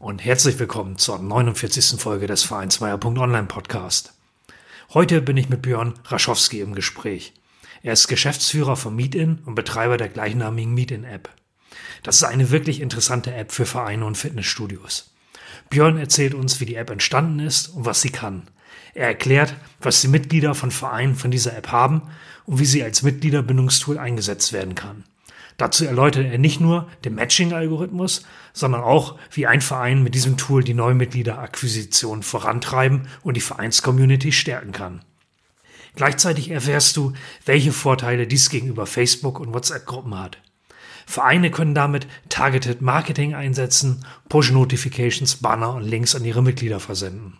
und herzlich willkommen zur 49. Folge des Vereinsmeier.online Podcast. Heute bin ich mit Björn Raschowski im Gespräch. Er ist Geschäftsführer von Meetin und Betreiber der gleichnamigen Meetin App. Das ist eine wirklich interessante App für Vereine und Fitnessstudios. Björn erzählt uns, wie die App entstanden ist und was sie kann. Er erklärt, was die Mitglieder von Vereinen von dieser App haben und wie sie als Mitgliederbindungstool eingesetzt werden kann. Dazu erläutert er nicht nur den Matching-Algorithmus, sondern auch, wie ein Verein mit diesem Tool die Neumitgliederakquisition vorantreiben und die Vereinscommunity stärken kann. Gleichzeitig erfährst du, welche Vorteile dies gegenüber Facebook und WhatsApp-Gruppen hat. Vereine können damit Targeted Marketing einsetzen, Push-Notifications, Banner und Links an ihre Mitglieder versenden.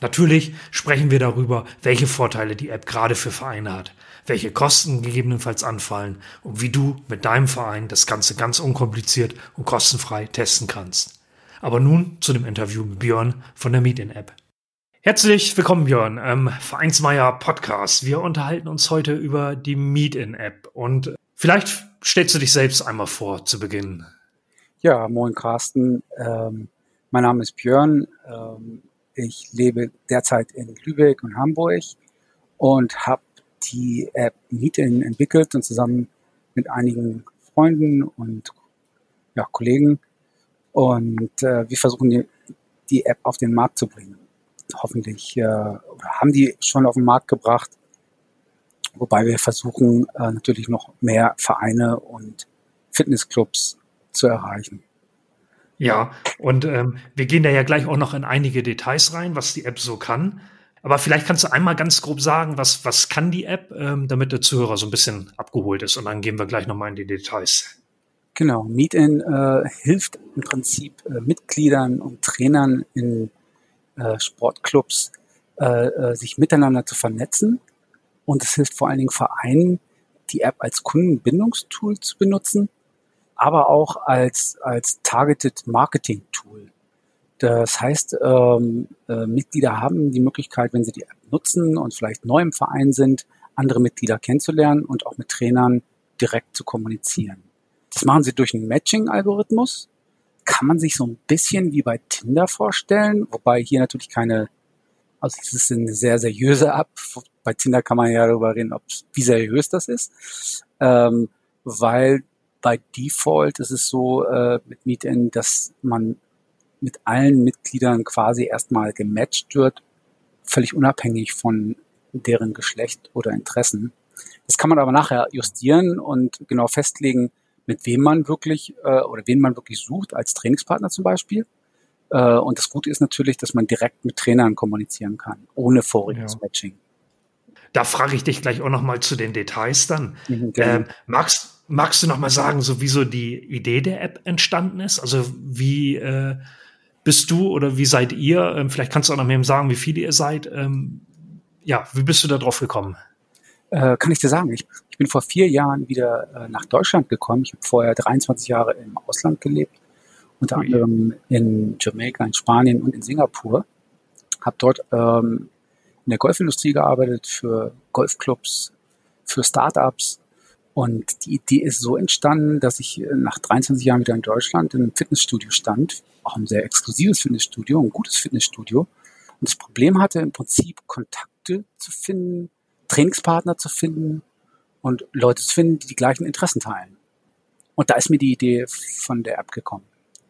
Natürlich sprechen wir darüber, welche Vorteile die App gerade für Vereine hat, welche Kosten gegebenenfalls anfallen und wie du mit deinem Verein das Ganze ganz unkompliziert und kostenfrei testen kannst. Aber nun zu dem Interview mit Björn von der Meetin-App. Herzlich willkommen, Björn, ähm, Vereinsmeier Podcast. Wir unterhalten uns heute über die Meetin-App und vielleicht stellst du dich selbst einmal vor zu Beginn. Ja, moin Carsten. Ähm, mein Name ist Björn. Ähm, ich lebe derzeit in Lübeck und Hamburg und habe die App Meetin entwickelt und zusammen mit einigen Freunden und ja, Kollegen. Und äh, wir versuchen die, die App auf den Markt zu bringen. Hoffentlich äh, haben die schon auf den Markt gebracht. Wobei wir versuchen äh, natürlich noch mehr Vereine und Fitnessclubs zu erreichen. Ja, und ähm, wir gehen da ja gleich auch noch in einige Details rein, was die App so kann. Aber vielleicht kannst du einmal ganz grob sagen, was, was kann die App, ähm, damit der Zuhörer so ein bisschen abgeholt ist. Und dann gehen wir gleich nochmal in die Details. Genau, Meetin äh, hilft im Prinzip äh, Mitgliedern und Trainern in äh, Sportclubs, äh, äh, sich miteinander zu vernetzen. Und es hilft vor allen Dingen Vereinen, die App als Kundenbindungstool zu benutzen, aber auch als, als Targeted Marketing Tool. Das heißt, ähm, äh, Mitglieder haben die Möglichkeit, wenn sie die App nutzen und vielleicht neu im Verein sind, andere Mitglieder kennenzulernen und auch mit Trainern direkt zu kommunizieren. Das machen sie durch einen Matching-Algorithmus. Kann man sich so ein bisschen wie bei Tinder vorstellen, wobei hier natürlich keine, also es ist eine sehr seriöse App. Bei Tinder kann man ja darüber reden, ob, wie seriös das ist, ähm, weil bei Default ist es so äh, mit Meetin, dass man mit allen Mitgliedern quasi erstmal gematcht wird, völlig unabhängig von deren Geschlecht oder Interessen. Das kann man aber nachher justieren und genau festlegen, mit wem man wirklich äh, oder wen man wirklich sucht, als Trainingspartner zum Beispiel. Äh, und das Gute ist natürlich, dass man direkt mit Trainern kommunizieren kann, ohne voriges ja. Matching. Da frage ich dich gleich auch noch mal zu den Details dann. Mhm, ähm, magst, magst du noch mal sagen, so wie so die Idee der App entstanden ist? Also wie äh, bist du oder wie seid ihr? Ähm, vielleicht kannst du auch noch mehr sagen, wie viele ihr seid. Ähm, ja, wie bist du da drauf gekommen? Äh, kann ich dir sagen, ich, ich bin vor vier Jahren wieder äh, nach Deutschland gekommen. Ich habe vorher 23 Jahre im Ausland gelebt, unter anderem in Jamaika, in Spanien und in Singapur. Habe dort ähm, in der Golfindustrie gearbeitet, für Golfclubs, für Startups. Und die Idee ist so entstanden, dass ich nach 23 Jahren wieder in Deutschland in einem Fitnessstudio stand auch ein sehr exklusives Fitnessstudio, ein gutes Fitnessstudio. Und das Problem hatte im Prinzip Kontakte zu finden, Trainingspartner zu finden und Leute zu finden, die die gleichen Interessen teilen. Und da ist mir die Idee von der App gekommen.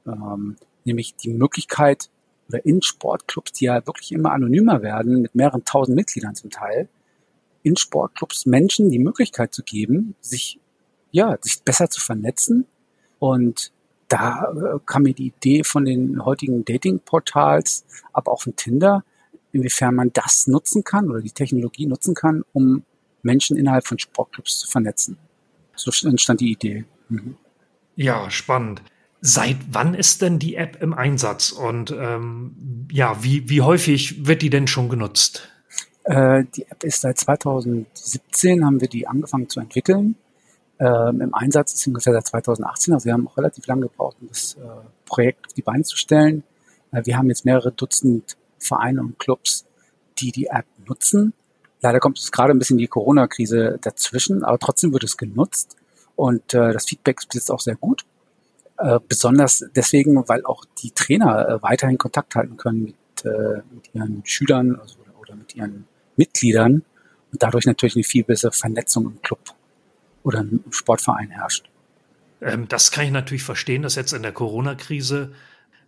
Ähm, nämlich die Möglichkeit, oder in Sportclubs, die ja wirklich immer anonymer werden, mit mehreren tausend Mitgliedern zum Teil, in Sportclubs Menschen die Möglichkeit zu geben, sich, ja, sich besser zu vernetzen und da äh, kam mir die Idee von den heutigen Dating-Portals, aber auch von Tinder, inwiefern man das nutzen kann oder die Technologie nutzen kann, um Menschen innerhalb von Sportclubs zu vernetzen. So entstand die Idee. Mhm. Ja, spannend. Seit wann ist denn die App im Einsatz und ähm, ja, wie, wie häufig wird die denn schon genutzt? Äh, die App ist seit 2017, haben wir die angefangen zu entwickeln. Ähm, Im Einsatz ist ungefähr seit 2018, also wir haben auch relativ lange gebraucht, um das äh, Projekt auf die Beine zu stellen. Äh, wir haben jetzt mehrere Dutzend Vereine und Clubs, die die App nutzen. Leider kommt es gerade ein bisschen die Corona-Krise dazwischen, aber trotzdem wird es genutzt und äh, das Feedback ist jetzt auch sehr gut. Äh, besonders deswegen, weil auch die Trainer äh, weiterhin Kontakt halten können mit, äh, mit ihren Schülern also, oder mit ihren Mitgliedern und dadurch natürlich eine viel bessere Vernetzung im Club oder im Sportverein herrscht. Ähm, das kann ich natürlich verstehen, dass jetzt in der Corona-Krise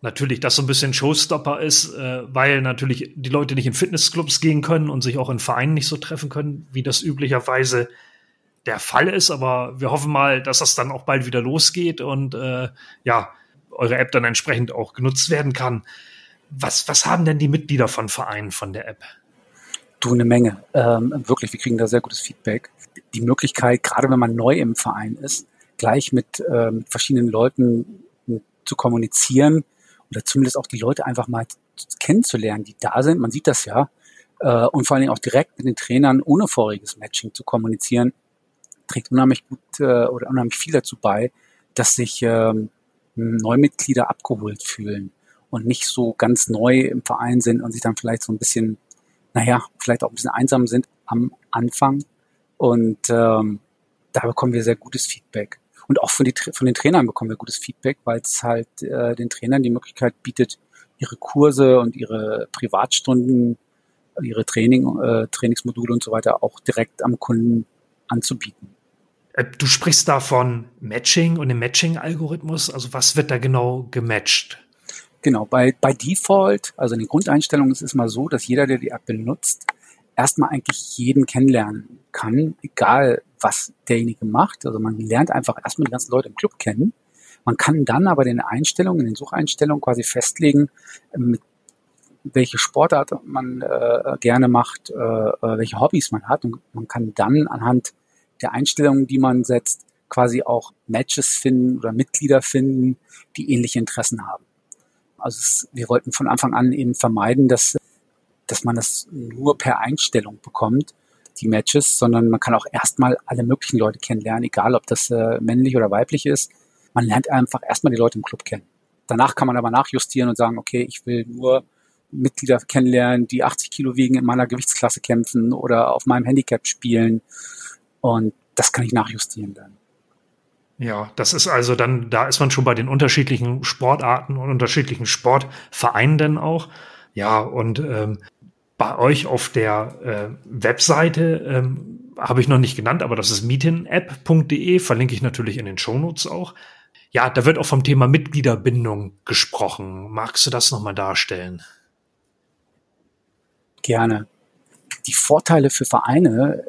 natürlich das so ein bisschen Showstopper ist, äh, weil natürlich die Leute nicht in Fitnessclubs gehen können und sich auch in Vereinen nicht so treffen können, wie das üblicherweise der Fall ist, aber wir hoffen mal, dass das dann auch bald wieder losgeht und äh, ja, eure App dann entsprechend auch genutzt werden kann. Was, was haben denn die Mitglieder von Vereinen von der App? Du, eine Menge. Ähm, wirklich, wir kriegen da sehr gutes Feedback. Die Möglichkeit, gerade wenn man neu im Verein ist, gleich mit, äh, mit verschiedenen Leuten zu kommunizieren oder zumindest auch die Leute einfach mal kennenzulernen, die da sind. Man sieht das ja. Äh, und vor allen Dingen auch direkt mit den Trainern ohne voriges Matching zu kommunizieren, trägt unheimlich gut äh, oder unheimlich viel dazu bei, dass sich ähm, Neumitglieder abgeholt fühlen und nicht so ganz neu im Verein sind und sich dann vielleicht so ein bisschen, naja, vielleicht auch ein bisschen einsam sind am Anfang. Und ähm, da bekommen wir sehr gutes Feedback. Und auch von, die, von den Trainern bekommen wir gutes Feedback, weil es halt äh, den Trainern die Möglichkeit bietet, ihre Kurse und ihre Privatstunden, ihre Training, äh, Trainingsmodule und so weiter auch direkt am Kunden anzubieten. Äh, du sprichst da von Matching und dem Matching-Algorithmus. Also was wird da genau gematcht? Genau, bei, bei Default, also in den Grundeinstellungen ist es mal so, dass jeder, der die App benutzt, erstmal eigentlich jeden kennenlernen kann, egal was derjenige macht. Also man lernt einfach erstmal die ganzen Leute im Club kennen. Man kann dann aber den Einstellungen, in den Sucheinstellungen quasi festlegen, mit welche Sportart man äh, gerne macht, äh, äh welche Hobbys man hat. Und man kann dann anhand der Einstellungen, die man setzt, quasi auch Matches finden oder Mitglieder finden, die ähnliche Interessen haben. Also wir wollten von Anfang an eben vermeiden, dass, dass man das nur per Einstellung bekommt, die Matches, sondern man kann auch erstmal alle möglichen Leute kennenlernen, egal ob das äh, männlich oder weiblich ist. Man lernt einfach erstmal die Leute im Club kennen. Danach kann man aber nachjustieren und sagen, okay, ich will nur Mitglieder kennenlernen, die 80 Kilo wiegen, in meiner Gewichtsklasse kämpfen oder auf meinem Handicap spielen und das kann ich nachjustieren dann. Ja, das ist also dann, da ist man schon bei den unterschiedlichen Sportarten und unterschiedlichen Sportvereinen dann auch. Ja, und ähm, bei euch auf der äh, Webseite ähm, habe ich noch nicht genannt, aber das ist meetinapp.de, verlinke ich natürlich in den Shownotes auch. Ja, da wird auch vom Thema Mitgliederbindung gesprochen. Magst du das nochmal darstellen? Gerne. Die Vorteile für Vereine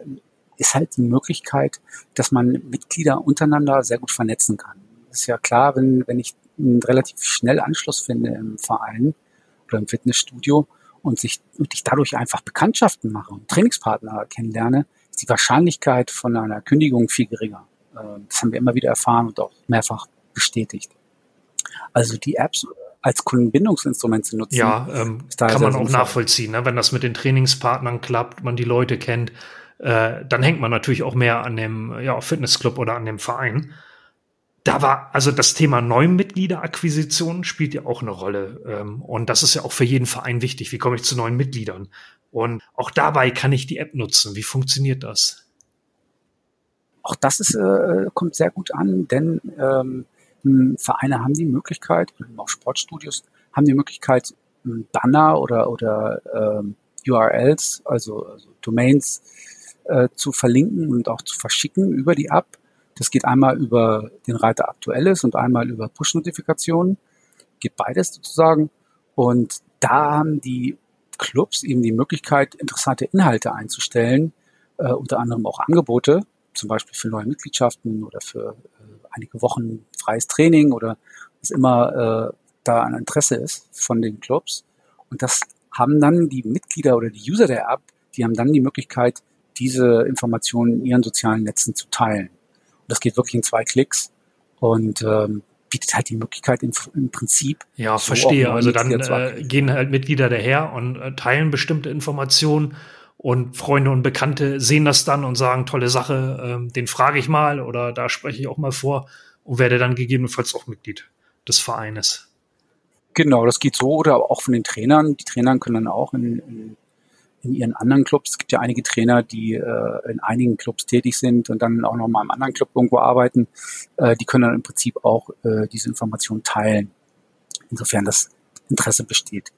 ist halt die Möglichkeit, dass man Mitglieder untereinander sehr gut vernetzen kann. ist ja klar, wenn, wenn ich einen relativ schnell Anschluss finde im Verein oder im Fitnessstudio und sich und ich dadurch einfach Bekanntschaften mache und Trainingspartner kennenlerne, ist die Wahrscheinlichkeit von einer Kündigung viel geringer. Ähm, das haben wir immer wieder erfahren und auch mehrfach bestätigt. Also die Apps als Kundenbindungsinstrument zu nutzen. Ja, ähm, kann man auch nachvollziehen, ne? wenn das mit den Trainingspartnern klappt, man die Leute kennt, äh, dann hängt man natürlich auch mehr an dem ja, Fitnessclub oder an dem Verein. Da war, also das Thema Neumitgliederakquisition spielt ja auch eine Rolle. Ähm, und das ist ja auch für jeden Verein wichtig. Wie komme ich zu neuen Mitgliedern? Und auch dabei kann ich die App nutzen. Wie funktioniert das? Auch das ist, äh, kommt sehr gut an, denn ähm, Vereine haben die Möglichkeit, auch Sportstudios haben die Möglichkeit, Banner oder, oder ähm, URLs, also, also Domains äh, zu verlinken und auch zu verschicken über die App. Das geht einmal über den Reiter Aktuelles und einmal über Push-Notifikationen. Geht beides sozusagen. Und da haben die Clubs eben die Möglichkeit, interessante Inhalte einzustellen, äh, unter anderem auch Angebote, zum Beispiel für neue Mitgliedschaften oder für äh, einige Wochen freies Training oder was immer äh, da ein Interesse ist von den Clubs. Und das haben dann die Mitglieder oder die User der App, die haben dann die Möglichkeit, diese Informationen in ihren sozialen Netzen zu teilen. Und das geht wirklich in zwei Klicks. Und ähm, bietet halt die Möglichkeit im, im Prinzip. Ja, so verstehe. Also dann äh, gehen halt Mitglieder daher und äh, teilen bestimmte Informationen und Freunde und Bekannte sehen das dann und sagen, tolle Sache, äh, den frage ich mal oder da spreche ich auch mal vor und werde dann gegebenenfalls auch Mitglied des Vereines. Genau, das geht so oder auch von den Trainern. Die Trainer können dann auch in, in in ihren anderen Clubs. Es gibt ja einige Trainer, die äh, in einigen Clubs tätig sind und dann auch noch mal im anderen Club irgendwo arbeiten. Äh, die können dann im Prinzip auch äh, diese Informationen teilen, insofern das Interesse besteht.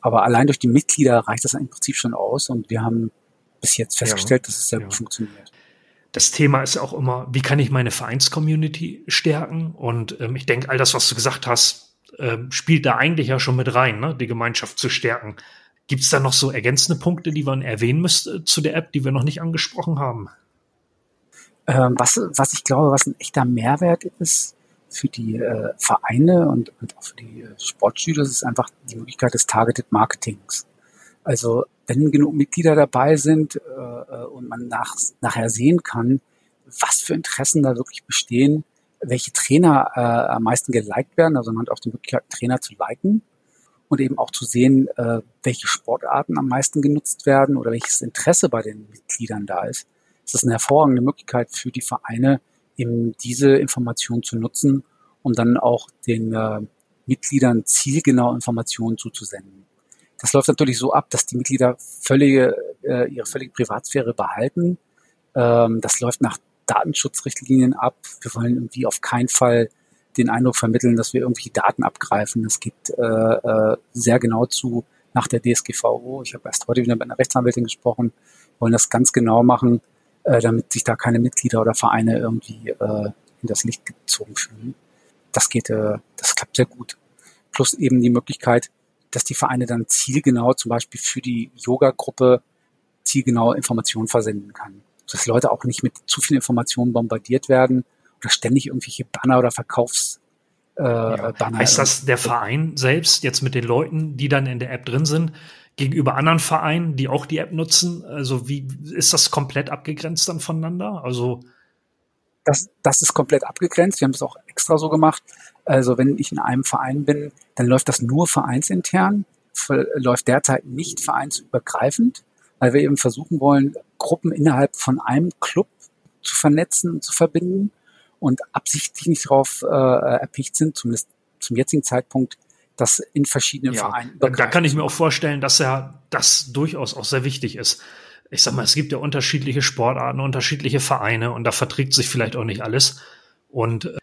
Aber allein durch die Mitglieder reicht das im Prinzip schon aus und wir haben bis jetzt festgestellt, ja, dass es sehr ja. gut funktioniert. Das Thema ist auch immer, wie kann ich meine Vereinscommunity stärken? Und ähm, ich denke, all das, was du gesagt hast, äh, spielt da eigentlich ja schon mit rein, ne? die Gemeinschaft zu stärken. Gibt es da noch so ergänzende Punkte, die man erwähnen müsste zu der App, die wir noch nicht angesprochen haben? Ähm, was, was ich glaube, was ein echter Mehrwert ist für die äh, Vereine und, und auch für die äh, Sportschüler, ist einfach die Möglichkeit des Targeted Marketings. Also wenn genug Mitglieder dabei sind äh, äh, und man nach, nachher sehen kann, was für Interessen da wirklich bestehen, welche Trainer äh, am meisten geliked werden, also man hat auch die Möglichkeit, Trainer zu liken und eben auch zu sehen, äh, welche Sportarten am meisten genutzt werden oder welches Interesse bei den Mitgliedern da ist. Es ist eine hervorragende Möglichkeit für die Vereine, eben diese Informationen zu nutzen, um dann auch den äh, Mitgliedern zielgenau Informationen zuzusenden. Das läuft natürlich so ab, dass die Mitglieder völlige, äh, ihre völlige Privatsphäre behalten. Ähm, das läuft nach Datenschutzrichtlinien ab. Wir wollen irgendwie auf keinen Fall den Eindruck vermitteln, dass wir irgendwelche Daten abgreifen. Es geht äh, äh, sehr genau zu nach der DSGVO. Ich habe erst heute wieder mit einer Rechtsanwältin gesprochen, wollen das ganz genau machen, äh, damit sich da keine Mitglieder oder Vereine irgendwie äh, in das Licht gezogen fühlen. Das geht, äh, das klappt sehr gut. Plus eben die Möglichkeit, dass die Vereine dann zielgenau zum Beispiel für die Yoga-Gruppe zielgenau Informationen versenden kann. Dass Leute auch nicht mit zu viel Informationen bombardiert werden, ständig irgendwelche Banner oder Verkaufs äh, ja. Banner. Heißt das, der Verein selbst jetzt mit den Leuten, die dann in der App drin sind, gegenüber anderen Vereinen, die auch die App nutzen? Also wie ist das komplett abgegrenzt dann voneinander? Also das, das ist komplett abgegrenzt. Wir haben es auch extra so gemacht. Also wenn ich in einem Verein bin, dann läuft das nur vereinsintern, läuft derzeit nicht vereinsübergreifend, weil wir eben versuchen wollen, Gruppen innerhalb von einem Club zu vernetzen und zu verbinden und absichtlich nicht darauf äh, erpicht sind, zumindest zum jetzigen Zeitpunkt, das in verschiedenen ja, Vereinen. Da kann ich mir auch vorstellen, dass ja das durchaus auch sehr wichtig ist. Ich sag mal, es gibt ja unterschiedliche Sportarten, unterschiedliche Vereine und da verträgt sich vielleicht auch nicht alles. Und äh,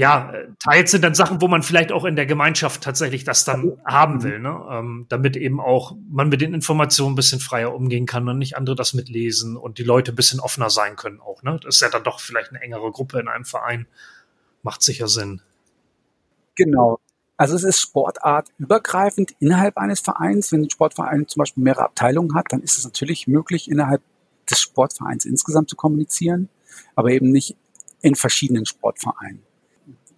ja, teils sind dann Sachen, wo man vielleicht auch in der Gemeinschaft tatsächlich das dann haben will, ne? Ähm, damit eben auch man mit den Informationen ein bisschen freier umgehen kann und nicht andere das mitlesen und die Leute ein bisschen offener sein können auch. Ne? Das ist ja dann doch vielleicht eine engere Gruppe in einem Verein. Macht sicher Sinn. Genau. Also es ist sportartübergreifend innerhalb eines Vereins. Wenn ein Sportverein zum Beispiel mehrere Abteilungen hat, dann ist es natürlich möglich, innerhalb des Sportvereins insgesamt zu kommunizieren, aber eben nicht in verschiedenen Sportvereinen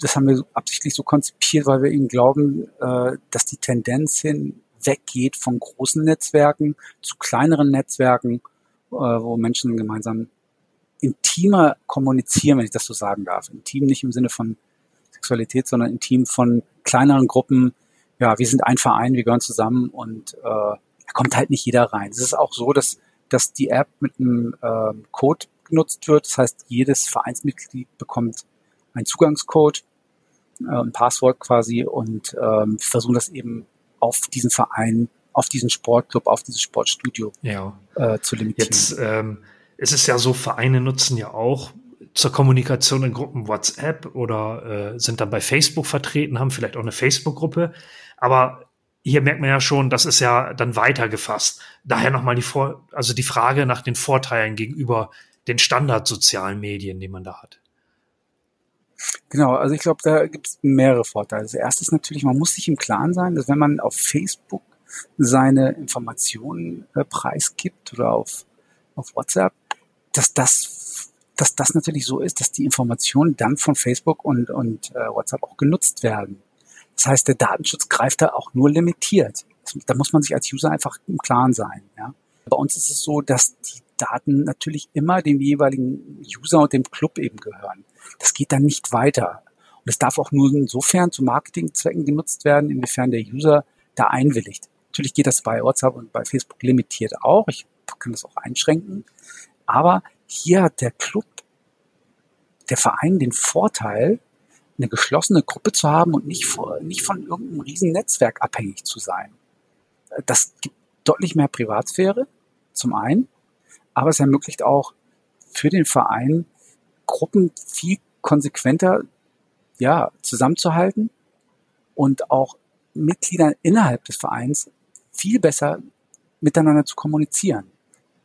das haben wir absichtlich so konzipiert, weil wir eben glauben, äh, dass die Tendenz hin weggeht von großen Netzwerken zu kleineren Netzwerken, äh, wo Menschen gemeinsam intimer kommunizieren, wenn ich das so sagen darf. Intim nicht im Sinne von Sexualität, sondern intim von kleineren Gruppen. Ja, wir sind ein Verein, wir gehören zusammen und äh, da kommt halt nicht jeder rein. Es ist auch so, dass, dass die App mit einem äh, Code genutzt wird. Das heißt, jedes Vereinsmitglied bekommt einen Zugangscode äh, ein Passwort quasi und ähm, versuchen das eben auf diesen Verein, auf diesen Sportclub, auf dieses Sportstudio ja. äh, zu limitieren. Jetzt ähm, ist es ja so, Vereine nutzen ja auch zur Kommunikation in Gruppen WhatsApp oder äh, sind dann bei Facebook vertreten, haben vielleicht auch eine Facebook-Gruppe. Aber hier merkt man ja schon, das ist ja dann weiter gefasst. Daher nochmal die Vor also die Frage nach den Vorteilen gegenüber den standardsozialen Medien, die man da hat. Genau, also ich glaube, da gibt es mehrere Vorteile. Das erste ist natürlich, man muss sich im Klaren sein, dass wenn man auf Facebook seine Informationen äh, preisgibt oder auf, auf WhatsApp, dass das, dass das natürlich so ist, dass die Informationen dann von Facebook und, und äh, WhatsApp auch genutzt werden. Das heißt, der Datenschutz greift da auch nur limitiert. Da muss man sich als User einfach im Klaren sein. Ja? Bei uns ist es so, dass die Daten natürlich immer dem jeweiligen User und dem Club eben gehören. Das geht dann nicht weiter. Und es darf auch nur insofern zu Marketingzwecken genutzt werden, inwiefern der User da einwilligt. Natürlich geht das bei WhatsApp und bei Facebook limitiert auch. Ich kann das auch einschränken. Aber hier hat der Club, der Verein den Vorteil, eine geschlossene Gruppe zu haben und nicht, nicht von irgendeinem riesen Netzwerk abhängig zu sein. Das gibt deutlich mehr Privatsphäre, zum einen, aber es ermöglicht auch für den Verein, Gruppen viel konsequenter ja, zusammenzuhalten und auch Mitgliedern innerhalb des Vereins viel besser miteinander zu kommunizieren.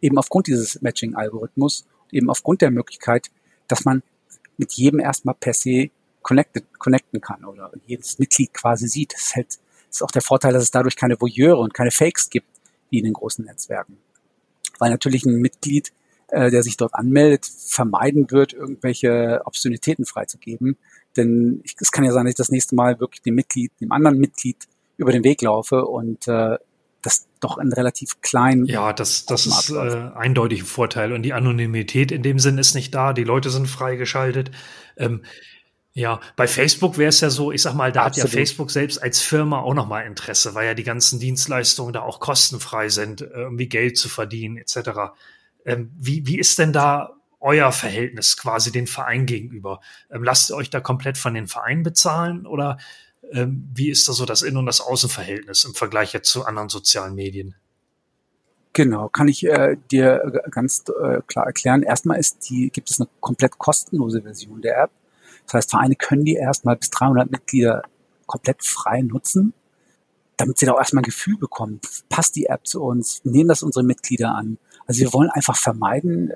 Eben aufgrund dieses Matching-Algorithmus, eben aufgrund der Möglichkeit, dass man mit jedem erstmal per se connected, connecten kann oder jedes Mitglied quasi sieht. Das ist, halt, das ist auch der Vorteil, dass es dadurch keine Voyeure und keine Fakes gibt, wie in den großen Netzwerken. Weil natürlich ein Mitglied, äh, der sich dort anmeldet, vermeiden wird, irgendwelche Obszönitäten freizugeben. Denn es kann ja sein, dass ich das nächste Mal wirklich dem Mitglied, dem anderen Mitglied über den Weg laufe und äh, das doch in relativ kleinen. Ja, das, das ist äh, eindeutig ein Vorteil. Und die Anonymität in dem Sinn ist nicht da. Die Leute sind freigeschaltet. Ähm, ja, bei Facebook wäre es ja so, ich sag mal, da Absolut. hat ja Facebook selbst als Firma auch nochmal Interesse, weil ja die ganzen Dienstleistungen da auch kostenfrei sind, äh, irgendwie Geld zu verdienen, etc. Ähm, wie, wie ist denn da euer Verhältnis quasi den Verein gegenüber? Ähm, lasst ihr euch da komplett von den Vereinen bezahlen oder ähm, wie ist da so das Innen- und das Außenverhältnis im Vergleich jetzt zu anderen sozialen Medien? Genau, kann ich äh, dir ganz äh, klar erklären. Erstmal ist die, gibt es eine komplett kostenlose Version der App. Das heißt, Vereine können die erstmal bis 300 Mitglieder komplett frei nutzen, damit sie da auch erstmal ein Gefühl bekommen. Passt die App zu uns? Nehmen das unsere Mitglieder an? Also wir wollen einfach vermeiden,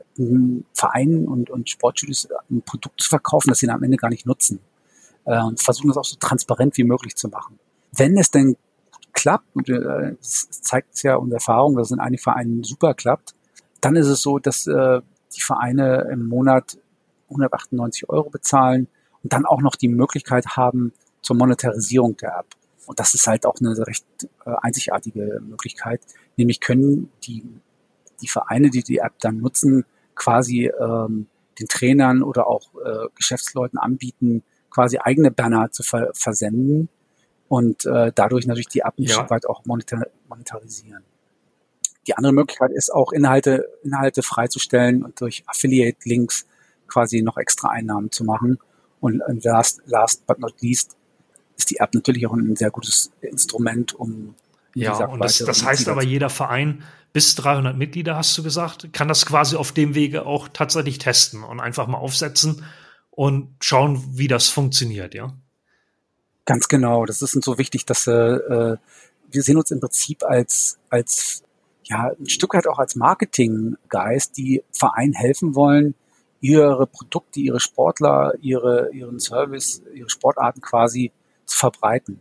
Vereinen und, und Sportstudios ein Produkt zu verkaufen, das sie dann am Ende gar nicht nutzen. Äh, und versuchen das auch so transparent wie möglich zu machen. Wenn es denn klappt, und äh, es zeigt ja unsere Erfahrung, dass es in einigen Vereinen super klappt, dann ist es so, dass äh, die Vereine im Monat 198 Euro bezahlen und dann auch noch die Möglichkeit haben zur Monetarisierung der App. Und das ist halt auch eine recht äh, einzigartige Möglichkeit. Nämlich können die, die Vereine, die die App dann nutzen, quasi ähm, den Trainern oder auch äh, Geschäftsleuten anbieten, quasi eigene Banner zu ver versenden und äh, dadurch natürlich die App ein ja. Stück weit auch monetar monetarisieren. Die andere Möglichkeit ist auch Inhalte, Inhalte freizustellen und durch Affiliate-Links quasi noch extra Einnahmen zu machen. Und last, last but not least ist die App natürlich auch ein sehr gutes Instrument, um ja, und das, das heißt aber, jeder Verein bis 300 Mitglieder, hast du gesagt, kann das quasi auf dem Wege auch tatsächlich testen und einfach mal aufsetzen und schauen, wie das funktioniert, ja? Ganz genau. Das ist uns so wichtig, dass äh, äh, wir sehen uns im Prinzip als, als ja, ein Stück weit auch als Marketinggeist, die Verein helfen wollen, ihre Produkte, ihre Sportler, ihre, ihren Service, ihre Sportarten quasi zu verbreiten.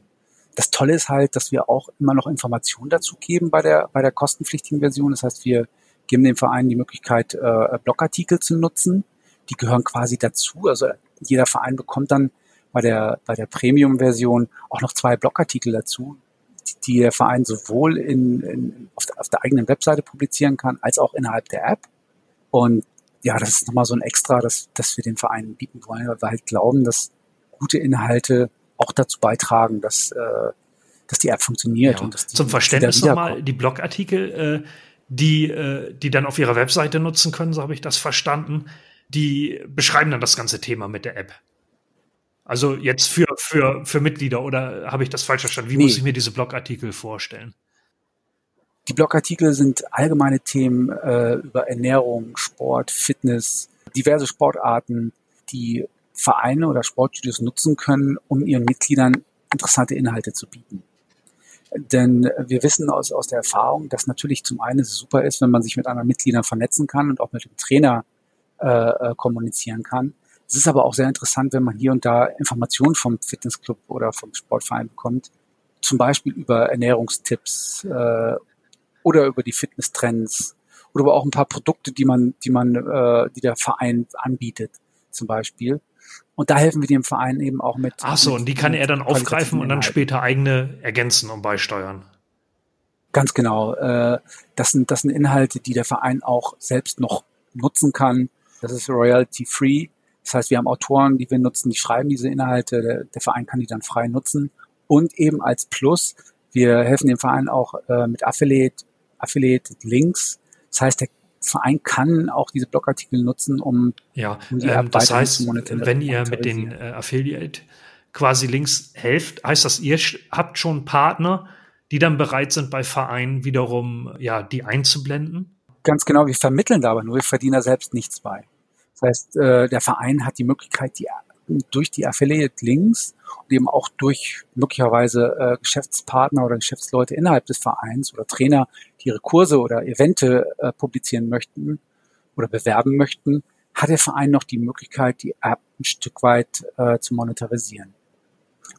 Das Tolle ist halt, dass wir auch immer noch Informationen dazu geben bei der, bei der kostenpflichtigen Version. Das heißt, wir geben dem Verein die Möglichkeit, äh, Blogartikel zu nutzen. Die gehören quasi dazu. Also jeder Verein bekommt dann bei der, bei der Premium-Version auch noch zwei Blogartikel dazu, die, die der Verein sowohl in, in, auf, der, auf der eigenen Webseite publizieren kann, als auch innerhalb der App. Und ja, das ist nochmal so ein Extra, das, das wir den Vereinen bieten wollen, weil wir halt glauben, dass gute Inhalte auch dazu beitragen, dass, äh, dass die App funktioniert. Ja. Und dass die, Zum Verständnis nochmal, die Blogartikel, äh, die, äh, die dann auf ihrer Webseite nutzen können, so habe ich das verstanden, die beschreiben dann das ganze Thema mit der App. Also jetzt für, für, für Mitglieder oder habe ich das falsch verstanden? Wie nee. muss ich mir diese Blogartikel vorstellen? Die Blogartikel sind allgemeine Themen äh, über Ernährung, Sport, Fitness, diverse Sportarten, die Vereine oder Sportstudios nutzen können, um ihren Mitgliedern interessante Inhalte zu bieten. Denn wir wissen aus, aus der Erfahrung, dass natürlich zum einen es super ist, wenn man sich mit anderen Mitgliedern vernetzen kann und auch mit dem Trainer äh, äh kommunizieren kann. Es ist aber auch sehr interessant, wenn man hier und da Informationen vom Fitnessclub oder vom Sportverein bekommt, zum Beispiel über Ernährungstipps äh, oder über die Fitnesstrends oder aber auch ein paar Produkte, die man, die man, äh, die der Verein anbietet, zum Beispiel. Und da helfen wir dem Verein eben auch mit. Ach so, mit, und die kann er dann aufgreifen und dann später eigene ergänzen und beisteuern. Ganz genau. Äh, das sind, das sind Inhalte, die der Verein auch selbst noch nutzen kann. Das ist royalty free. Das heißt, wir haben Autoren, die wir nutzen, die schreiben diese Inhalte, der, der Verein kann die dann frei nutzen. Und eben als Plus, wir helfen dem Verein auch äh, mit Affiliate, Affiliate Links. Das heißt, der Verein kann auch diese Blogartikel nutzen, um, ja, um ähm, das heißt, wenn ihr mit den äh, Affiliate quasi Links helft, heißt das, ihr habt schon Partner, die dann bereit sind, bei Vereinen wiederum ja die einzublenden? Ganz genau, wir vermitteln da aber nur, wir verdienen da selbst nichts bei. Das heißt, äh, der Verein hat die Möglichkeit, die durch die Affiliate-Links und eben auch durch möglicherweise äh, Geschäftspartner oder Geschäftsleute innerhalb des Vereins oder Trainer, die ihre Kurse oder Evente äh, publizieren möchten oder bewerben möchten, hat der Verein noch die Möglichkeit, die App ein Stück weit äh, zu monetarisieren.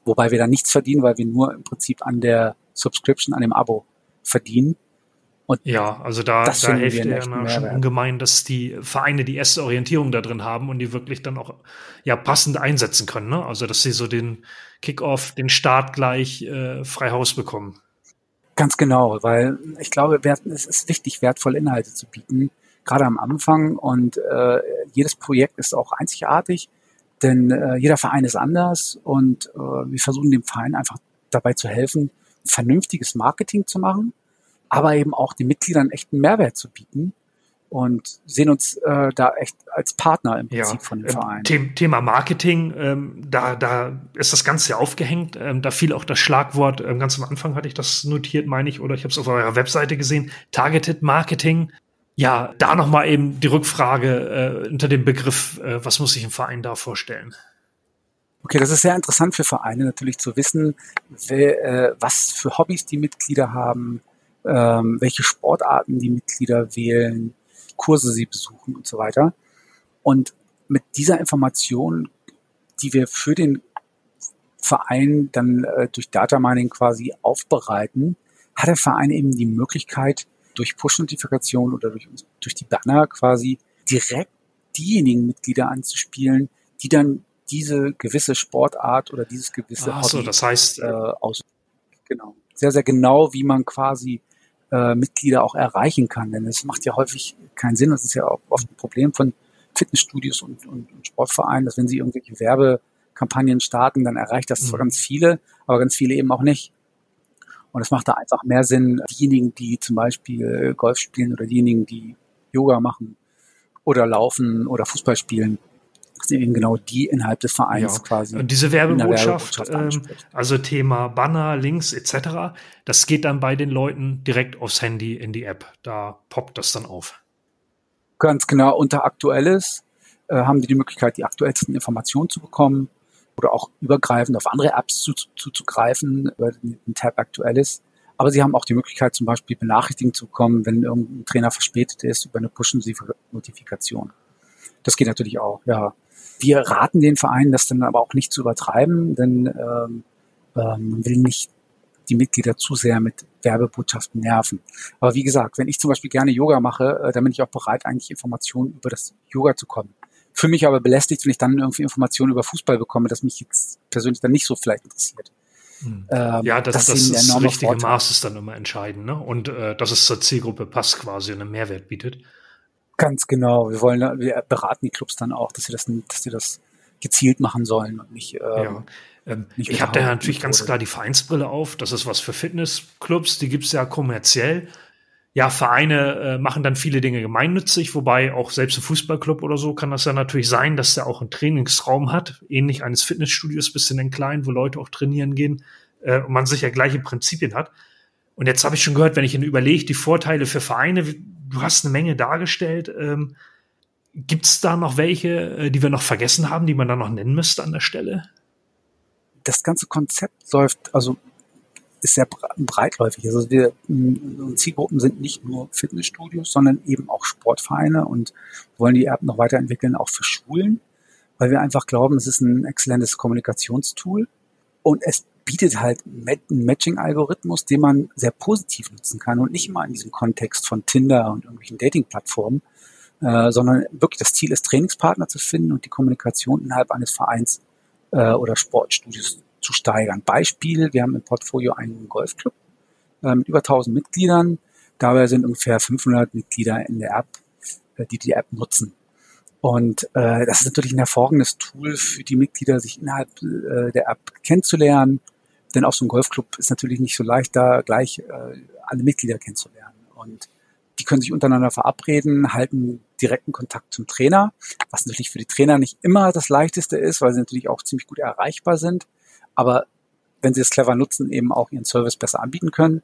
Wobei wir da nichts verdienen, weil wir nur im Prinzip an der Subscription, an dem Abo verdienen. Und ja, also da, da hilft er schon ungemein, dass die Vereine die erste Orientierung da drin haben und die wirklich dann auch ja passend einsetzen können. Ne? Also dass sie so den Kickoff, den Start gleich äh, frei Haus bekommen. Ganz genau, weil ich glaube, es ist wichtig, wertvolle Inhalte zu bieten, gerade am Anfang. Und äh, jedes Projekt ist auch einzigartig, denn äh, jeder Verein ist anders und äh, wir versuchen dem Verein einfach dabei zu helfen, vernünftiges Marketing zu machen, aber eben auch den Mitgliedern echten Mehrwert zu bieten und sehen uns äh, da echt als Partner im Prinzip ja, von dem ähm, Verein. Thema Marketing, ähm, da, da ist das Ganze aufgehängt. Ähm, da fiel auch das Schlagwort, ähm, ganz am Anfang hatte ich das notiert, meine ich, oder ich habe es auf eurer Webseite gesehen, Targeted Marketing. Ja, da nochmal eben die Rückfrage äh, unter dem Begriff, äh, was muss sich ein Verein da vorstellen? Okay, das ist sehr interessant für Vereine natürlich zu wissen, wer, äh, was für Hobbys die Mitglieder haben, ähm, welche Sportarten die Mitglieder wählen, Kurse sie besuchen und so weiter. Und mit dieser Information, die wir für den Verein dann äh, durch Data Mining quasi aufbereiten, hat der Verein eben die Möglichkeit, durch Push-Notifikation oder durch, durch die Banner quasi direkt diejenigen Mitglieder anzuspielen, die dann diese gewisse Sportart oder dieses gewisse Ach so, Hobby, das heißt äh, aus genau sehr sehr genau, wie man quasi äh, Mitglieder auch erreichen kann, denn es macht ja häufig keinen Sinn. Das ist ja auch oft ein Problem von Fitnessstudios und, und, und Sportvereinen, dass wenn sie irgendwelche Werbekampagnen starten, dann erreicht das zwar mhm. ganz viele, aber ganz viele eben auch nicht. Und es macht da einfach mehr Sinn, diejenigen, die zum Beispiel Golf spielen oder diejenigen, die Yoga machen oder laufen oder Fußball spielen, sind eben genau die innerhalb des Vereins ja. quasi. Und diese Werbebotschaft, Werbebotschaft ähm, also Thema Banner, Links etc., das geht dann bei den Leuten direkt aufs Handy in die App. Da poppt das dann auf. Ganz genau. Unter Aktuelles äh, haben die die Möglichkeit, die aktuellsten Informationen zu bekommen oder auch übergreifend auf andere Apps zuzugreifen zu, über den Tab Aktuelles. Aber sie haben auch die Möglichkeit, zum Beispiel Benachrichtigungen zu bekommen, wenn irgendein Trainer verspätet ist, über eine Push-Notifikation. Das geht natürlich auch, ja. Wir raten den Vereinen, das dann aber auch nicht zu übertreiben, denn ähm, ähm, man will nicht die Mitglieder zu sehr mit Werbebotschaften nerven. Aber wie gesagt, wenn ich zum Beispiel gerne Yoga mache, äh, dann bin ich auch bereit, eigentlich Informationen über das Yoga zu kommen. Für mich aber belästigt, wenn ich dann irgendwie Informationen über Fußball bekomme, das mich jetzt persönlich dann nicht so vielleicht interessiert. Hm. Ähm, ja, das, das, das ist das richtige Vorteil. Maß ist dann immer entscheidend, ne? Und äh, dass es zur Zielgruppe passt quasi und einen Mehrwert bietet. Ganz genau. Wir wollen, wir beraten die Clubs dann auch, dass sie das, dass sie das gezielt machen sollen und nicht. Ähm, ja. Ähm, nicht ich habe da natürlich ganz klar die Vereinsbrille auf. Das ist was für Fitnessclubs. Die gibt's ja kommerziell. Ja, Vereine äh, machen dann viele Dinge gemeinnützig, wobei auch selbst ein Fußballclub oder so kann das ja natürlich sein, dass der auch einen Trainingsraum hat, ähnlich eines Fitnessstudios, bisschen in klein, wo Leute auch trainieren gehen äh, und man sicher gleiche Prinzipien hat. Und jetzt habe ich schon gehört, wenn ich überlege, die Vorteile für Vereine, du hast eine Menge dargestellt. Ähm, Gibt es da noch welche, äh, die wir noch vergessen haben, die man da noch nennen müsste an der Stelle? Das ganze Konzept läuft, also ist sehr breitläufig. Also wir Zielgruppen sind nicht nur Fitnessstudios, sondern eben auch Sportvereine und wollen die App noch weiterentwickeln, auch für Schulen, weil wir einfach glauben, es ist ein exzellentes Kommunikationstool und es bietet halt einen Matching-Algorithmus, den man sehr positiv nutzen kann und nicht immer in diesem Kontext von Tinder und irgendwelchen Dating-Plattformen, äh, sondern wirklich das Ziel ist, Trainingspartner zu finden und die Kommunikation innerhalb eines Vereins äh, oder Sportstudios zu steigern. Beispiel, wir haben im Portfolio einen Golfclub äh, mit über 1000 Mitgliedern. Dabei sind ungefähr 500 Mitglieder in der App, äh, die die App nutzen. Und äh, das ist natürlich ein hervorragendes Tool für die Mitglieder, sich innerhalb äh, der App kennenzulernen. Denn auch so ein Golfclub ist natürlich nicht so leicht, da gleich äh, alle Mitglieder kennenzulernen. Und die können sich untereinander verabreden, halten direkten Kontakt zum Trainer, was natürlich für die Trainer nicht immer das leichteste ist, weil sie natürlich auch ziemlich gut erreichbar sind. Aber wenn sie es clever nutzen, eben auch ihren Service besser anbieten können.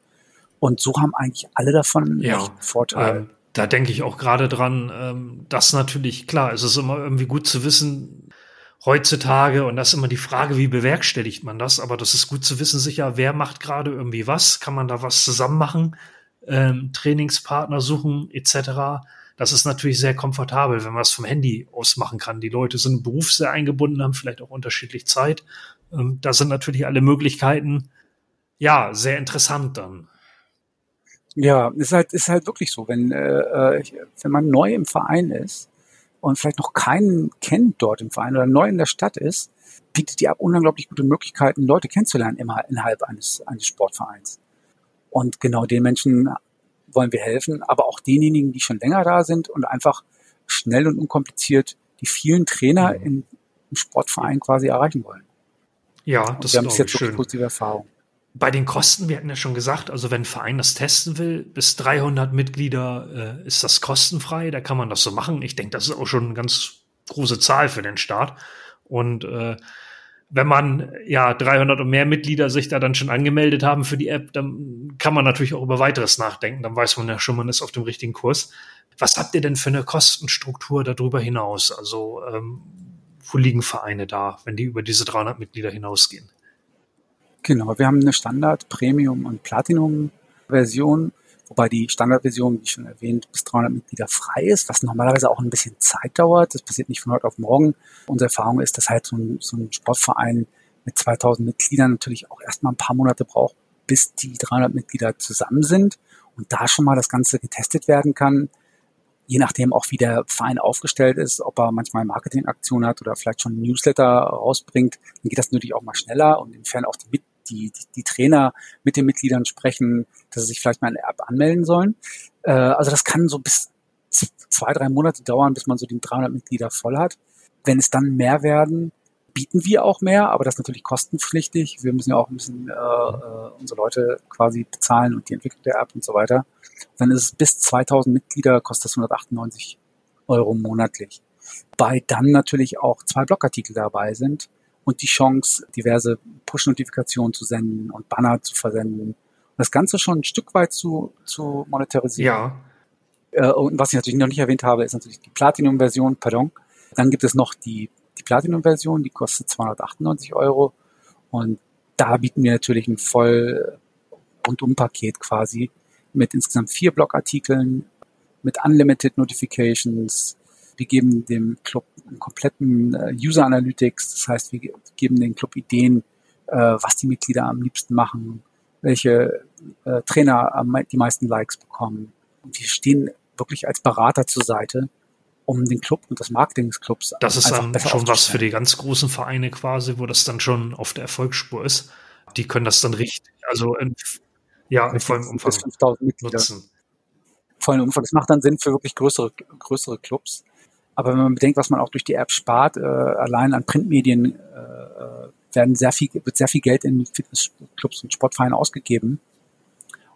Und so haben eigentlich alle davon ja, Vorteil. Ähm, da denke ich auch gerade dran, ähm, dass natürlich, klar, es ist immer irgendwie gut zu wissen, heutzutage, und das ist immer die Frage, wie bewerkstelligt man das, aber das ist gut zu wissen, sicher, wer macht gerade irgendwie was, kann man da was zusammen machen, ähm, Trainingspartner suchen, etc. Das ist natürlich sehr komfortabel, wenn man es vom Handy aus machen kann. Die Leute sind im Beruf sehr eingebunden, haben vielleicht auch unterschiedlich Zeit. Ähm, da sind natürlich alle Möglichkeiten, ja, sehr interessant dann. Ja, ist halt, ist halt wirklich so, wenn, äh, äh wenn man neu im Verein ist und vielleicht noch keinen kennt dort im Verein oder neu in der Stadt ist, bietet die App unglaublich gute Möglichkeiten, Leute kennenzulernen immer innerhalb eines, eines Sportvereins. Und genau den Menschen wollen wir helfen, aber auch denjenigen, die schon länger da sind und einfach schnell und unkompliziert die vielen Trainer mhm. im, im Sportverein quasi erreichen wollen. Ja, das ist jetzt schön. positive Erfahrung. Bei den Kosten, wir hatten ja schon gesagt, also wenn ein Verein das testen will, bis 300 Mitglieder äh, ist das kostenfrei, da kann man das so machen. Ich denke, das ist auch schon eine ganz große Zahl für den Start. Und äh, wenn man ja 300 und mehr Mitglieder sich da dann schon angemeldet haben für die App, dann kann man natürlich auch über weiteres nachdenken. Dann weiß man ja schon, man ist auf dem richtigen Kurs. Was habt ihr denn für eine Kostenstruktur darüber hinaus? Also ähm, wo liegen Vereine da, wenn die über diese 300 Mitglieder hinausgehen? Genau, wir haben eine Standard, Premium und Platinum-Version, wobei die Standardversion, wie schon erwähnt, bis 300 Mitglieder frei ist, was normalerweise auch ein bisschen Zeit dauert. Das passiert nicht von heute auf morgen. Unsere Erfahrung ist, dass halt so ein, so ein Sportverein mit 2000 Mitgliedern natürlich auch erstmal ein paar Monate braucht, bis die 300 Mitglieder zusammen sind und da schon mal das Ganze getestet werden kann. Je nachdem auch, wie der Verein aufgestellt ist, ob er manchmal Marketingaktionen hat oder vielleicht schon Newsletter rausbringt, dann geht das natürlich auch mal schneller und inwiefern auch die, die, die, die Trainer mit den Mitgliedern sprechen, dass sie sich vielleicht mal in der App anmelden sollen. Äh, also das kann so bis zwei, drei Monate dauern, bis man so die 300 Mitglieder voll hat. Wenn es dann mehr werden, bieten wir auch mehr, aber das ist natürlich kostenpflichtig. Wir müssen ja auch ein bisschen äh, äh unsere Leute quasi bezahlen und die Entwicklung der App und so weiter. dann ist es bis 2000 Mitglieder, kostet das 198 Euro monatlich. Bei dann natürlich auch zwei Blogartikel dabei sind und die Chance, diverse Push-Notifikationen zu senden und Banner zu versenden. Und das Ganze schon ein Stück weit zu, zu monetarisieren. Ja. Äh, und was ich natürlich noch nicht erwähnt habe, ist natürlich die Platinum-Version, pardon. Dann gibt es noch die Platinum-Version, die kostet 298 Euro. Und da bieten wir natürlich ein voll Rundum-Paket quasi mit insgesamt vier Blogartikeln, mit Unlimited Notifications, wir geben dem Club einen kompletten äh, User Analytics. Das heißt, wir geben den Club Ideen, äh, was die Mitglieder am liebsten machen, welche äh, Trainer die meisten Likes bekommen. Und wir stehen wirklich als Berater zur Seite, um den Club und das Marketing des Clubs Das ist dann schon was für die ganz großen Vereine quasi, wo das dann schon auf der Erfolgsspur ist. Die können das dann richtig, also in, ja, in vollem Umfang nutzen. Vollen Umfang. Das macht dann Sinn für wirklich größere, größere Clubs. Aber wenn man bedenkt, was man auch durch die App spart, äh, allein an Printmedien äh, werden sehr viel, wird sehr viel Geld in Fitnessclubs und Sportvereinen ausgegeben.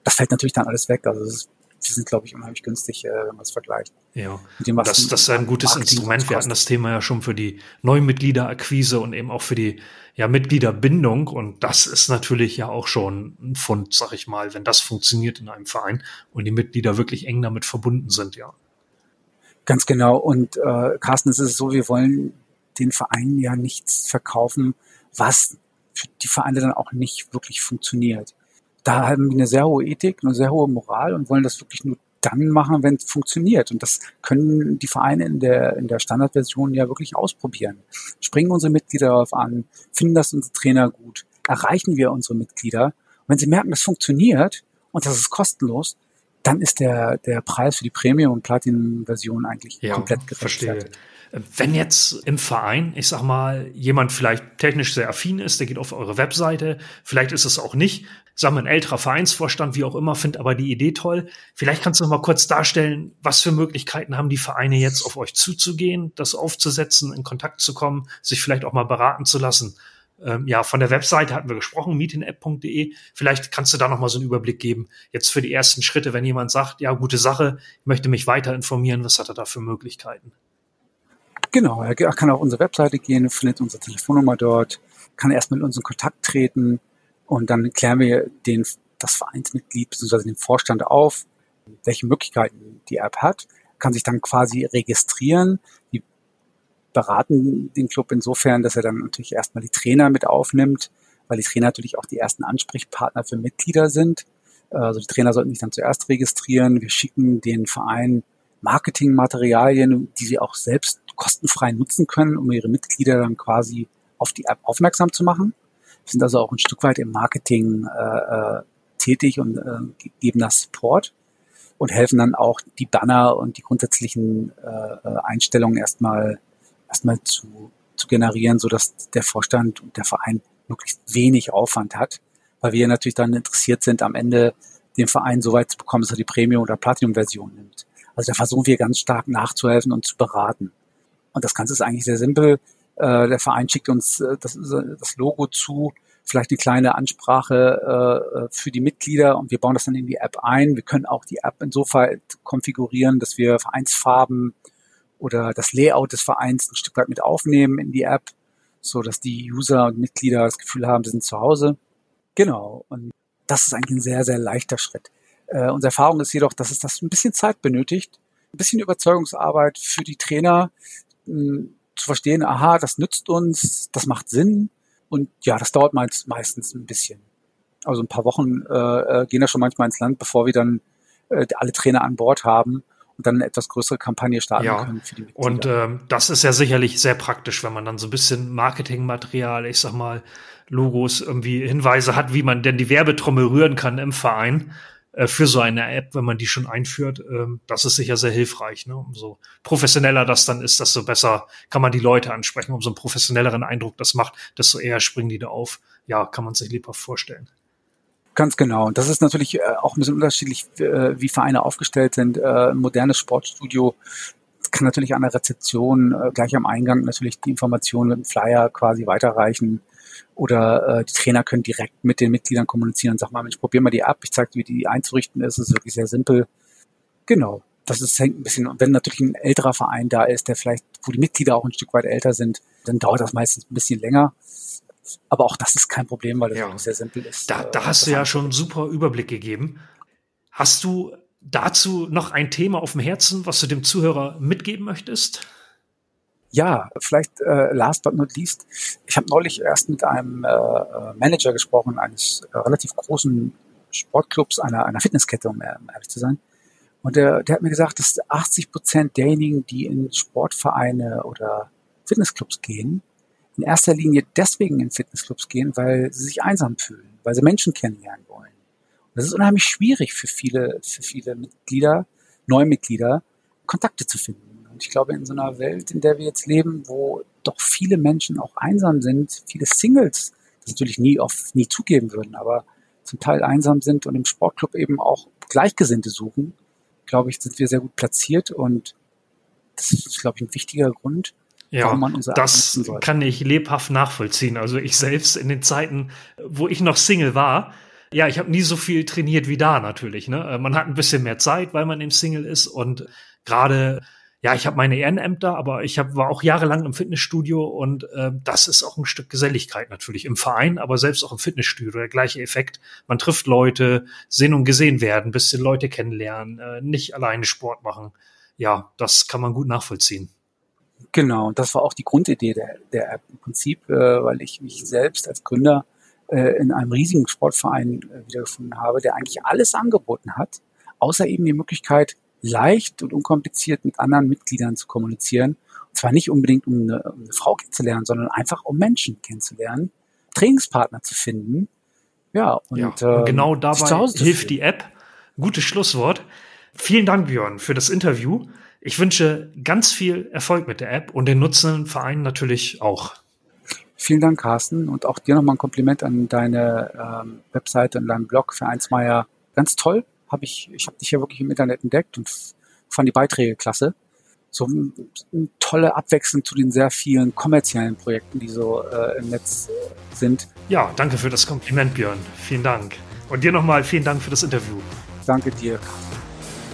Das fällt natürlich dann alles weg. Also ist, die sind, glaube ich, unheimlich günstig, äh, wenn man es vergleicht. Ja, das, das ist ein gutes Instrument. Wir hatten das Thema ja schon für die Neumitgliederakquise und eben auch für die ja, Mitgliederbindung. Und das ist natürlich ja auch schon ein Fund, sag ich mal, wenn das funktioniert in einem Verein und die Mitglieder wirklich eng damit verbunden sind, ja. Ganz genau. Und äh, Carsten, es ist so, wir wollen den Vereinen ja nichts verkaufen, was für die Vereine dann auch nicht wirklich funktioniert. Da haben wir eine sehr hohe Ethik, eine sehr hohe Moral und wollen das wirklich nur dann machen, wenn es funktioniert. Und das können die Vereine in der, in der Standardversion ja wirklich ausprobieren. Springen unsere Mitglieder darauf an, finden das unsere Trainer gut, erreichen wir unsere Mitglieder. Und wenn sie merken, das funktioniert und das ist kostenlos, dann ist der, der Preis für die Premium- und Platinum-Version eigentlich ja, komplett verstehe. Wenn jetzt im Verein, ich sag mal, jemand vielleicht technisch sehr affin ist, der geht auf eure Webseite, vielleicht ist es auch nicht, sagen wir ein älterer Vereinsvorstand, wie auch immer, findet aber die Idee toll. Vielleicht kannst du noch mal kurz darstellen, was für Möglichkeiten haben die Vereine jetzt auf euch zuzugehen, das aufzusetzen, in Kontakt zu kommen, sich vielleicht auch mal beraten zu lassen. Ähm, ja, von der Webseite hatten wir gesprochen, meetinapp.de. Vielleicht kannst du da noch mal so einen Überblick geben. Jetzt für die ersten Schritte, wenn jemand sagt, ja, gute Sache, ich möchte mich weiter informieren, was hat er da für Möglichkeiten? Genau, er kann auf unsere Webseite gehen, findet unsere Telefonnummer dort, kann erstmal in unseren Kontakt treten und dann klären wir den, das Vereinsmitglied bzw. den Vorstand auf, welche Möglichkeiten die App hat, kann sich dann quasi registrieren. Die beraten den Club insofern, dass er dann natürlich erstmal die Trainer mit aufnimmt, weil die Trainer natürlich auch die ersten Ansprechpartner für Mitglieder sind. Also die Trainer sollten sich dann zuerst registrieren. Wir schicken den Verein Marketingmaterialien, die sie auch selbst kostenfrei nutzen können, um ihre Mitglieder dann quasi auf die App aufmerksam zu machen. Wir sind also auch ein Stück weit im Marketing äh, äh tätig und äh, geben das Support und helfen dann auch die Banner und die grundsätzlichen äh, äh, Einstellungen erstmal erstmal zu, zu generieren, so dass der Vorstand und der Verein möglichst wenig Aufwand hat, weil wir natürlich dann interessiert sind, am Ende den Verein so weit zu bekommen, dass er die Premium- oder Platinum-Version nimmt. Also da versuchen wir ganz stark nachzuhelfen und zu beraten. Und das Ganze ist eigentlich sehr simpel. Äh, der Verein schickt uns äh, das, das, Logo zu, vielleicht eine kleine Ansprache äh, für die Mitglieder und wir bauen das dann in die App ein. Wir können auch die App insofern konfigurieren, dass wir Vereinsfarben oder das Layout des Vereins ein Stück weit mit aufnehmen in die App, so dass die User und Mitglieder das Gefühl haben, sie sind zu Hause. Genau. Und das ist eigentlich ein sehr, sehr leichter Schritt. Äh, unsere Erfahrung ist jedoch, dass es das ein bisschen Zeit benötigt, ein bisschen Überzeugungsarbeit für die Trainer, hm, zu verstehen, aha, das nützt uns, das macht Sinn. Und ja, das dauert meist, meistens ein bisschen. Also ein paar Wochen äh, äh, gehen da schon manchmal ins Land, bevor wir dann äh, alle Trainer an Bord haben und dann eine etwas größere Kampagne starten ja. können für die Mitglieder. Und ähm, das ist ja sicherlich sehr praktisch, wenn man dann so ein bisschen Marketingmaterial, ich sag mal, Logos, irgendwie Hinweise hat, wie man denn die Werbetrommel rühren kann im Verein äh, für so eine App, wenn man die schon einführt, ähm, das ist sicher sehr hilfreich. Ne? Umso professioneller das dann ist, desto besser kann man die Leute ansprechen. Umso einen professionelleren Eindruck das macht, desto eher springen die da auf. Ja, kann man sich lebhaft vorstellen. Ganz genau. Und das ist natürlich äh, auch ein bisschen unterschiedlich, äh, wie Vereine aufgestellt sind. Ein modernes Sportstudio kann natürlich an der Rezeption gleich am Eingang natürlich die Informationen mit dem Flyer quasi weiterreichen oder äh, die Trainer können direkt mit den Mitgliedern kommunizieren und sagen mal, Mensch, probier mal die ab, ich zeige dir, wie die einzurichten ist. Es ist wirklich sehr simpel. Genau. Das ist, hängt ein bisschen, und wenn natürlich ein älterer Verein da ist, der vielleicht, wo die Mitglieder auch ein Stück weit älter sind, dann dauert das meistens ein bisschen länger. Aber auch das ist kein Problem, weil das ja. sehr simpel ist. Da, da äh, hast du ja schon einen super Überblick gegeben. Hast du dazu noch ein Thema auf dem Herzen, was du dem Zuhörer mitgeben möchtest? Ja, vielleicht äh, last but not least. Ich habe neulich erst mit einem äh, Manager gesprochen eines äh, relativ großen Sportclubs, einer, einer Fitnesskette, um ehrlich zu sein. Und der, der hat mir gesagt, dass 80 Prozent derjenigen, die in Sportvereine oder Fitnessclubs gehen, in erster Linie deswegen in Fitnessclubs gehen, weil sie sich einsam fühlen, weil sie Menschen kennenlernen wollen. Und das ist unheimlich schwierig für viele, für viele Mitglieder, Neumitglieder, Kontakte zu finden. Und ich glaube, in so einer Welt, in der wir jetzt leben, wo doch viele Menschen auch einsam sind, viele Singles, das natürlich nie oft nie zugeben würden, aber zum Teil einsam sind und im Sportclub eben auch Gleichgesinnte suchen, glaube ich, sind wir sehr gut platziert und das ist, glaube ich, ein wichtiger Grund, ja, das kann ich lebhaft nachvollziehen. Also ich selbst in den Zeiten, wo ich noch Single war, ja, ich habe nie so viel trainiert wie da natürlich. Ne? Man hat ein bisschen mehr Zeit, weil man im Single ist und gerade ja, ich habe meine Ehrenämter, aber ich hab, war auch jahrelang im Fitnessstudio und äh, das ist auch ein Stück Geselligkeit natürlich im Verein, aber selbst auch im Fitnessstudio der gleiche Effekt. Man trifft Leute, sehen und gesehen werden, bisschen Leute kennenlernen, äh, nicht alleine Sport machen. Ja, das kann man gut nachvollziehen. Genau, und das war auch die Grundidee der, der App im Prinzip, äh, weil ich mich selbst als Gründer äh, in einem riesigen Sportverein äh, wiedergefunden habe, der eigentlich alles angeboten hat, außer eben die Möglichkeit, leicht und unkompliziert mit anderen Mitgliedern zu kommunizieren. Und zwar nicht unbedingt, um eine, um eine Frau kennenzulernen, sondern einfach um Menschen kennenzulernen, Trainingspartner zu finden. Ja, und, ja, und ähm, genau dabei hilft die App. gutes Schlusswort. Vielen Dank, Björn, für das Interview. Ich wünsche ganz viel Erfolg mit der App und den nutzenden Vereinen natürlich auch. Vielen Dank, Carsten. Und auch dir nochmal ein Kompliment an deine ähm, Webseite und deinen Blog für Einsmeier. Ganz toll. Hab ich ich habe dich ja wirklich im Internet entdeckt und fand die Beiträge klasse. So eine tolle Abwechslung zu den sehr vielen kommerziellen Projekten, die so äh, im Netz äh, sind. Ja, danke für das Kompliment, Björn. Vielen Dank. Und dir nochmal vielen Dank für das Interview. Danke dir, Carsten.